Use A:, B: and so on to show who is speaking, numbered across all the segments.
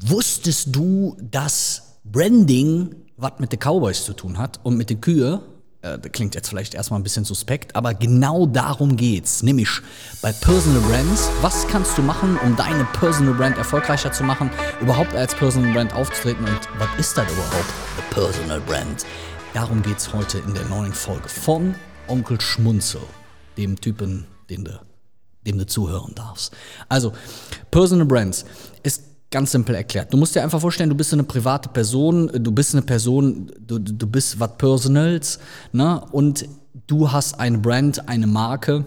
A: Wusstest du, dass Branding was mit den Cowboys zu tun hat und mit den Kühe? Äh, das klingt jetzt vielleicht erstmal ein bisschen suspekt, aber genau darum geht's. Nämlich bei Personal Brands. Was kannst du machen, um deine Personal Brand erfolgreicher zu machen, überhaupt als Personal Brand aufzutreten und was ist das überhaupt, eine Personal Brand? Darum geht's heute in der neuen Folge von Onkel Schmunzel, dem Typen, den du, dem du zuhören darfst. Also, Personal Brands ist Ganz simpel erklärt. Du musst dir einfach vorstellen, du bist eine private Person, du bist eine Person, du, du bist was Personals, ne? Und du hast eine Brand, eine Marke,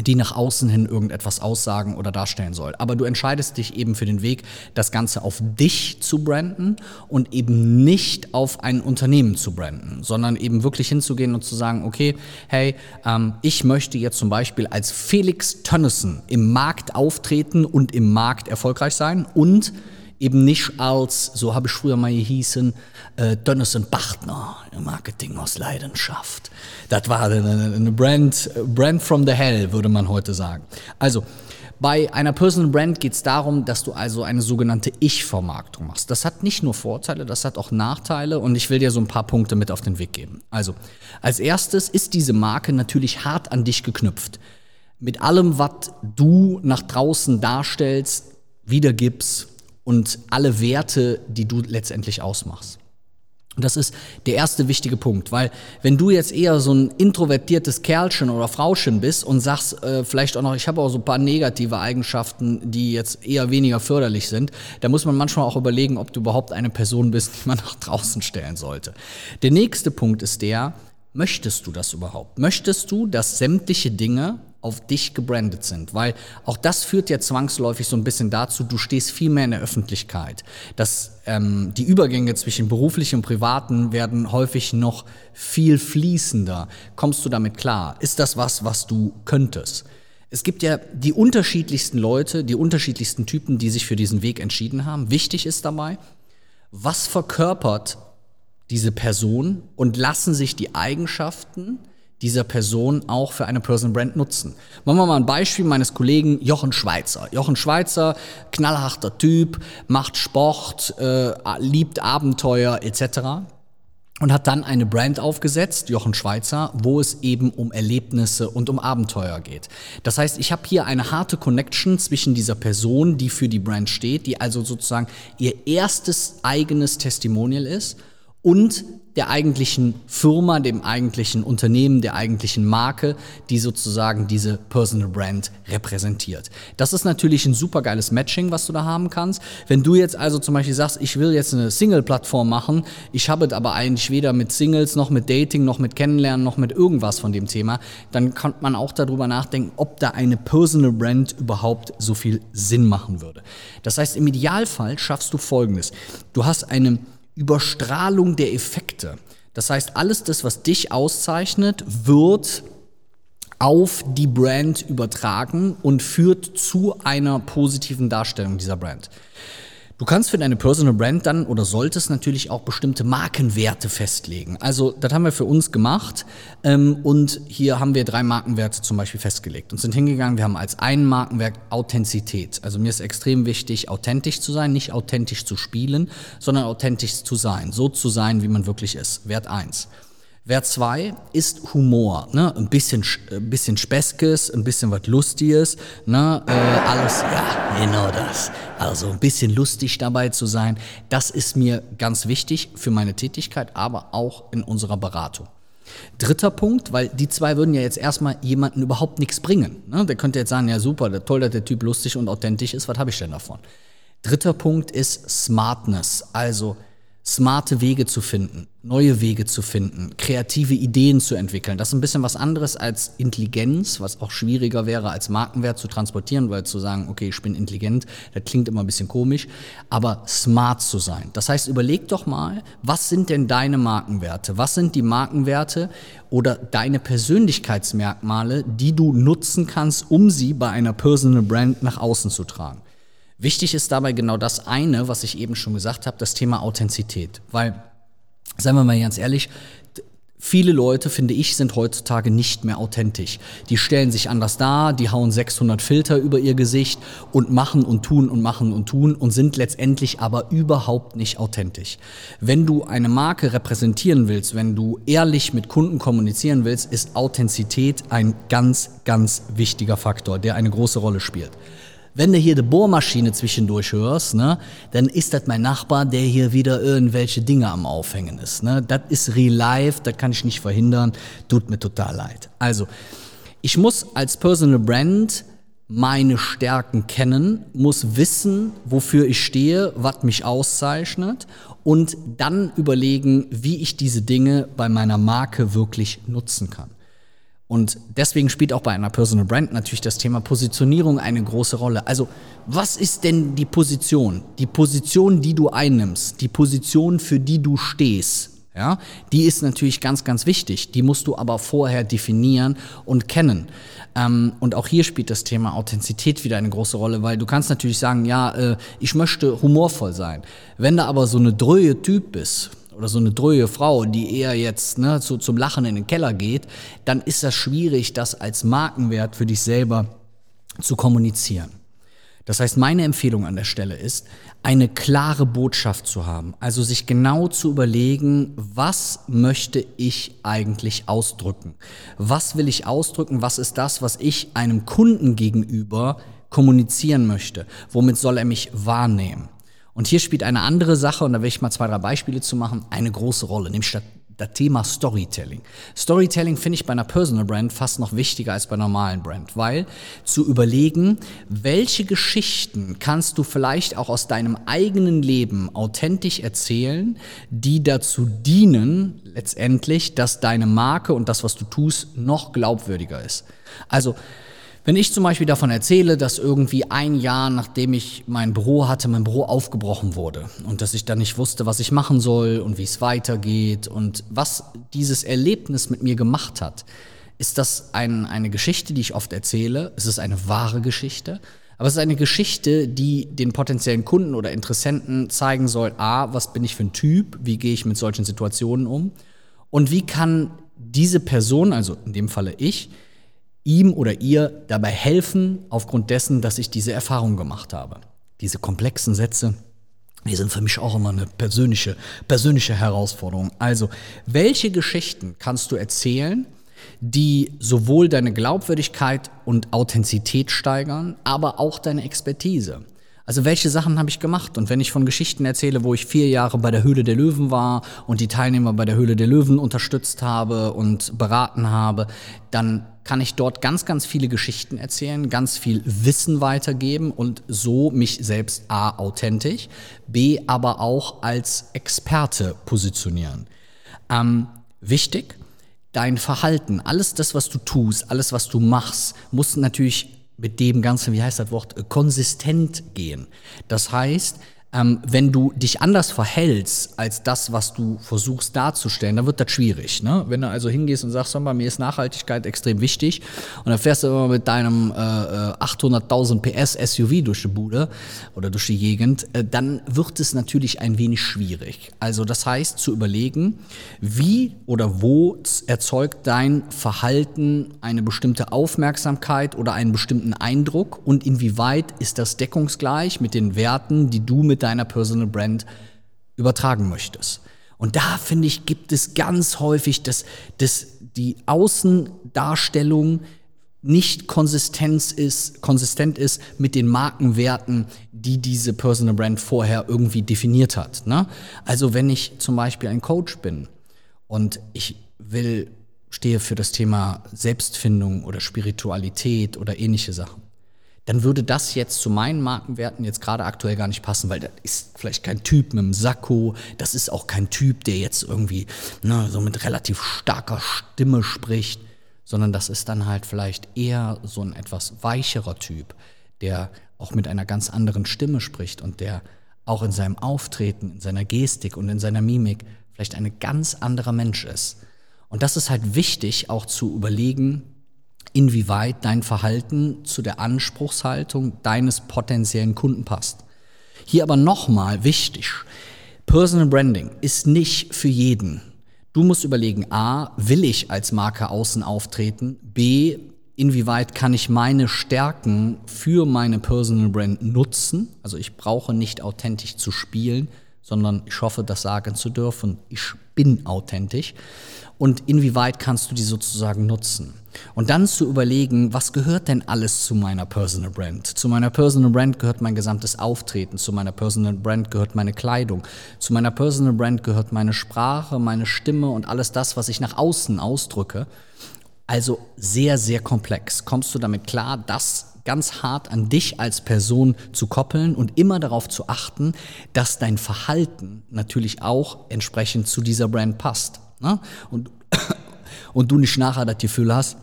A: die nach außen hin irgendetwas aussagen oder darstellen soll. Aber du entscheidest dich eben für den Weg, das Ganze auf dich zu branden und eben nicht auf ein Unternehmen zu branden, sondern eben wirklich hinzugehen und zu sagen, okay, hey, ähm, ich möchte jetzt zum Beispiel als Felix Tönnissen im Markt auftreten und im Markt erfolgreich sein und eben nicht als, so habe ich früher mal gehießen, äh, Dönnesen Partner im Marketing aus Leidenschaft. Das war eine, eine Brand, Brand from the Hell, würde man heute sagen. Also, bei einer Personal Brand geht es darum, dass du also eine sogenannte Ich-Vermarktung machst. Das hat nicht nur Vorteile, das hat auch Nachteile und ich will dir so ein paar Punkte mit auf den Weg geben. Also, als erstes ist diese Marke natürlich hart an dich geknüpft. Mit allem, was du nach draußen darstellst, wiedergibst, und alle Werte, die du letztendlich ausmachst. Und das ist der erste wichtige Punkt, weil wenn du jetzt eher so ein introvertiertes Kerlchen oder Frauchen bist und sagst äh, vielleicht auch noch, ich habe auch so ein paar negative Eigenschaften, die jetzt eher weniger förderlich sind, da muss man manchmal auch überlegen, ob du überhaupt eine Person bist, die man nach draußen stellen sollte. Der nächste Punkt ist der, möchtest du das überhaupt? Möchtest du, dass sämtliche Dinge auf dich gebrandet sind, weil auch das führt ja zwangsläufig so ein bisschen dazu, du stehst viel mehr in der Öffentlichkeit. Dass ähm, die Übergänge zwischen beruflichen und privaten werden häufig noch viel fließender. Kommst du damit klar? Ist das was, was du könntest? Es gibt ja die unterschiedlichsten Leute, die unterschiedlichsten Typen, die sich für diesen Weg entschieden haben. Wichtig ist dabei, was verkörpert diese Person und lassen sich die Eigenschaften dieser Person auch für eine Personal Brand nutzen. Machen wir mal ein Beispiel meines Kollegen Jochen Schweizer. Jochen Schweizer, knallharter Typ, macht Sport, äh, liebt Abenteuer etc. Und hat dann eine Brand aufgesetzt, Jochen Schweizer, wo es eben um Erlebnisse und um Abenteuer geht. Das heißt, ich habe hier eine harte Connection zwischen dieser Person, die für die Brand steht, die also sozusagen ihr erstes eigenes Testimonial ist, und der eigentlichen Firma, dem eigentlichen Unternehmen, der eigentlichen Marke, die sozusagen diese Personal Brand repräsentiert. Das ist natürlich ein super geiles Matching, was du da haben kannst. Wenn du jetzt also zum Beispiel sagst, ich will jetzt eine Single-Plattform machen, ich habe es aber eigentlich weder mit Singles noch mit Dating noch mit Kennenlernen noch mit irgendwas von dem Thema, dann kann man auch darüber nachdenken, ob da eine Personal Brand überhaupt so viel Sinn machen würde. Das heißt, im Idealfall schaffst du Folgendes. Du hast eine Überstrahlung der Effekte. Das heißt, alles das, was dich auszeichnet, wird auf die Brand übertragen und führt zu einer positiven Darstellung dieser Brand. Du kannst für deine Personal Brand dann oder solltest natürlich auch bestimmte Markenwerte festlegen. Also das haben wir für uns gemacht ähm, und hier haben wir drei Markenwerte zum Beispiel festgelegt und sind hingegangen. Wir haben als einen Markenwert Authentizität. Also mir ist extrem wichtig, authentisch zu sein, nicht authentisch zu spielen, sondern authentisch zu sein, so zu sein, wie man wirklich ist. Wert eins. Wert 2 ist Humor, ne? ein bisschen, ein bisschen Speskes, ein bisschen was Lustiges, ne? Äh, alles, ja, genau das. Also ein bisschen lustig dabei zu sein, das ist mir ganz wichtig für meine Tätigkeit, aber auch in unserer Beratung. Dritter Punkt, weil die zwei würden ja jetzt erstmal jemanden überhaupt nichts bringen. Ne? Der könnte jetzt sagen, ja super, toll, dass der Typ lustig und authentisch ist, was habe ich denn davon? Dritter Punkt ist Smartness, also smarte Wege zu finden, neue Wege zu finden, kreative Ideen zu entwickeln. Das ist ein bisschen was anderes als Intelligenz, was auch schwieriger wäre als Markenwert zu transportieren, weil zu sagen, okay, ich bin intelligent, das klingt immer ein bisschen komisch, aber smart zu sein. Das heißt, überleg doch mal, was sind denn deine Markenwerte? Was sind die Markenwerte oder deine Persönlichkeitsmerkmale, die du nutzen kannst, um sie bei einer Personal Brand nach außen zu tragen? Wichtig ist dabei genau das eine, was ich eben schon gesagt habe, das Thema Authentizität. Weil, seien wir mal ganz ehrlich, Viele Leute, finde ich, sind heutzutage nicht mehr authentisch. Die stellen sich anders dar, die hauen 600 Filter über ihr Gesicht und machen und tun und machen und tun und sind letztendlich aber überhaupt nicht authentisch. Wenn du eine Marke repräsentieren willst, wenn du ehrlich mit Kunden kommunizieren willst, ist Authentizität ein ganz, ganz wichtiger Faktor, der eine große Rolle spielt. Wenn du hier die Bohrmaschine zwischendurch hörst, ne, dann ist das mein Nachbar, der hier wieder irgendwelche Dinge am Aufhängen ist. Ne. Das ist real life, das kann ich nicht verhindern, tut mir total leid. Also, ich muss als Personal Brand meine Stärken kennen, muss wissen, wofür ich stehe, was mich auszeichnet und dann überlegen, wie ich diese Dinge bei meiner Marke wirklich nutzen kann. Und deswegen spielt auch bei einer Personal Brand natürlich das Thema Positionierung eine große Rolle. Also, was ist denn die Position? Die Position, die du einnimmst, die Position, für die du stehst, ja, die ist natürlich ganz, ganz wichtig. Die musst du aber vorher definieren und kennen. Ähm, und auch hier spielt das Thema Authentizität wieder eine große Rolle, weil du kannst natürlich sagen, ja, äh, ich möchte humorvoll sein. Wenn du aber so eine dröhe Typ bist, oder so eine dröhe Frau, die eher jetzt ne, zu, zum Lachen in den Keller geht, dann ist das schwierig, das als Markenwert für dich selber zu kommunizieren. Das heißt, meine Empfehlung an der Stelle ist, eine klare Botschaft zu haben. Also sich genau zu überlegen, was möchte ich eigentlich ausdrücken? Was will ich ausdrücken? Was ist das, was ich einem Kunden gegenüber kommunizieren möchte? Womit soll er mich wahrnehmen? Und hier spielt eine andere Sache, und da will ich mal zwei, drei Beispiele zu machen, eine große Rolle, nämlich das, Thema Storytelling. Storytelling finde ich bei einer Personal Brand fast noch wichtiger als bei einer normalen Brand, weil zu überlegen, welche Geschichten kannst du vielleicht auch aus deinem eigenen Leben authentisch erzählen, die dazu dienen, letztendlich, dass deine Marke und das, was du tust, noch glaubwürdiger ist. Also, wenn ich zum Beispiel davon erzähle, dass irgendwie ein Jahr nachdem ich mein Büro hatte, mein Büro aufgebrochen wurde und dass ich dann nicht wusste, was ich machen soll und wie es weitergeht und was dieses Erlebnis mit mir gemacht hat, ist das ein, eine Geschichte, die ich oft erzähle. Es ist eine wahre Geschichte. Aber es ist eine Geschichte, die den potenziellen Kunden oder Interessenten zeigen soll, a, was bin ich für ein Typ, wie gehe ich mit solchen Situationen um und wie kann diese Person, also in dem Falle ich, ihm oder ihr dabei helfen, aufgrund dessen, dass ich diese Erfahrung gemacht habe. Diese komplexen Sätze, die sind für mich auch immer eine persönliche, persönliche Herausforderung. Also, welche Geschichten kannst du erzählen, die sowohl deine Glaubwürdigkeit und Authentizität steigern, aber auch deine Expertise? Also welche Sachen habe ich gemacht? Und wenn ich von Geschichten erzähle, wo ich vier Jahre bei der Höhle der Löwen war und die Teilnehmer bei der Höhle der Löwen unterstützt habe und beraten habe, dann kann ich dort ganz, ganz viele Geschichten erzählen, ganz viel Wissen weitergeben und so mich selbst A authentisch, B aber auch als Experte positionieren. Ähm, wichtig, dein Verhalten, alles das, was du tust, alles, was du machst, muss natürlich mit dem Ganzen, wie heißt das Wort, konsistent gehen. Das heißt, ähm, wenn du dich anders verhältst als das, was du versuchst darzustellen, dann wird das schwierig. Ne? Wenn du also hingehst und sagst, mal, mir ist Nachhaltigkeit extrem wichtig und dann fährst du immer mit deinem äh, 800.000 äh, PS SUV durch die Bude oder durch die Gegend, äh, dann wird es natürlich ein wenig schwierig. Also das heißt, zu überlegen, wie oder wo erzeugt dein Verhalten eine bestimmte Aufmerksamkeit oder einen bestimmten Eindruck und inwieweit ist das deckungsgleich mit den Werten, die du mit deiner Personal Brand übertragen möchtest. Und da finde ich, gibt es ganz häufig, dass, dass die Außendarstellung nicht Konsistenz ist, konsistent ist mit den Markenwerten, die diese Personal Brand vorher irgendwie definiert hat. Ne? Also wenn ich zum Beispiel ein Coach bin und ich will, stehe für das Thema Selbstfindung oder Spiritualität oder ähnliche Sachen, dann würde das jetzt zu meinen Markenwerten jetzt gerade aktuell gar nicht passen, weil das ist vielleicht kein Typ mit einem Sakko, das ist auch kein Typ, der jetzt irgendwie ne, so mit relativ starker Stimme spricht, sondern das ist dann halt vielleicht eher so ein etwas weicherer Typ, der auch mit einer ganz anderen Stimme spricht und der auch in seinem Auftreten, in seiner Gestik und in seiner Mimik vielleicht ein ganz anderer Mensch ist. Und das ist halt wichtig auch zu überlegen, inwieweit dein Verhalten zu der Anspruchshaltung deines potenziellen Kunden passt. Hier aber nochmal wichtig, Personal Branding ist nicht für jeden. Du musst überlegen, a, will ich als Marke außen auftreten? B, inwieweit kann ich meine Stärken für meine Personal Brand nutzen? Also ich brauche nicht authentisch zu spielen, sondern ich hoffe, das sagen zu dürfen. Ich bin authentisch. Und inwieweit kannst du die sozusagen nutzen? Und dann zu überlegen, was gehört denn alles zu meiner Personal Brand? Zu meiner Personal Brand gehört mein gesamtes Auftreten, zu meiner Personal Brand gehört meine Kleidung, zu meiner Personal Brand gehört meine Sprache, meine Stimme und alles das, was ich nach außen ausdrücke. Also sehr, sehr komplex. Kommst du damit klar, das ganz hart an dich als Person zu koppeln und immer darauf zu achten, dass dein Verhalten natürlich auch entsprechend zu dieser Brand passt. Ne? Und, und du nicht nachher das Gefühl hast,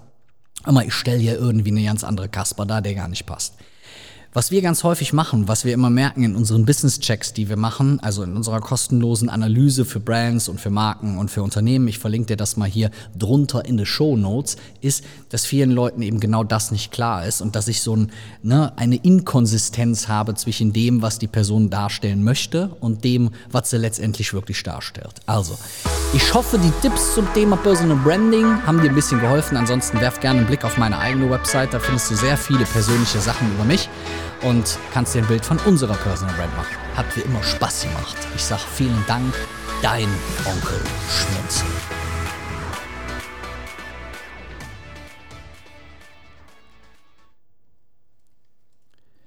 A: aber ich stelle hier irgendwie eine ganz andere Kasper da, der gar nicht passt. Was wir ganz häufig machen, was wir immer merken in unseren Business-Checks, die wir machen, also in unserer kostenlosen Analyse für Brands und für Marken und für Unternehmen, ich verlinke dir das mal hier drunter in den Show Notes, ist, dass vielen Leuten eben genau das nicht klar ist und dass ich so ein, ne, eine Inkonsistenz habe zwischen dem, was die Person darstellen möchte und dem, was sie letztendlich wirklich darstellt. Also, ich hoffe, die Tipps zum Thema Personal Branding haben dir ein bisschen geholfen. Ansonsten werf gerne einen Blick auf meine eigene Website, da findest du sehr viele persönliche Sachen über mich und kannst dir ein Bild von unserer Personal Brand machen. Hat wie immer Spaß gemacht. Ich sage vielen Dank, dein Onkel Schmunzel.